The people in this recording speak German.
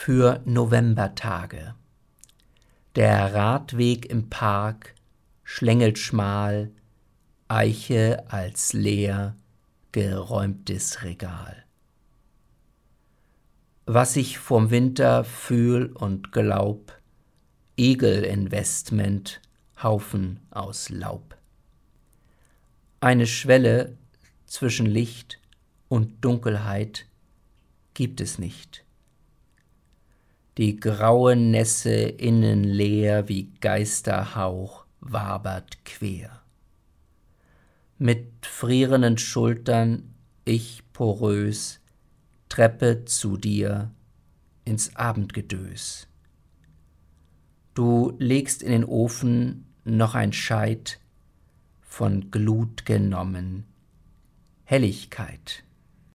für Novembertage. Der Radweg im Park schlängelt schmal, Eiche als leer, geräumtes Regal. Was ich vom Winter fühl und glaub, Igel-Investment, Haufen aus Laub. Eine Schwelle zwischen Licht und Dunkelheit gibt es nicht. Die graue Nässe innen leer wie Geisterhauch wabert quer. Mit frierenden Schultern, ich porös, Treppe zu dir ins Abendgedös. Du legst in den Ofen noch ein Scheit von Glut genommen, Helligkeit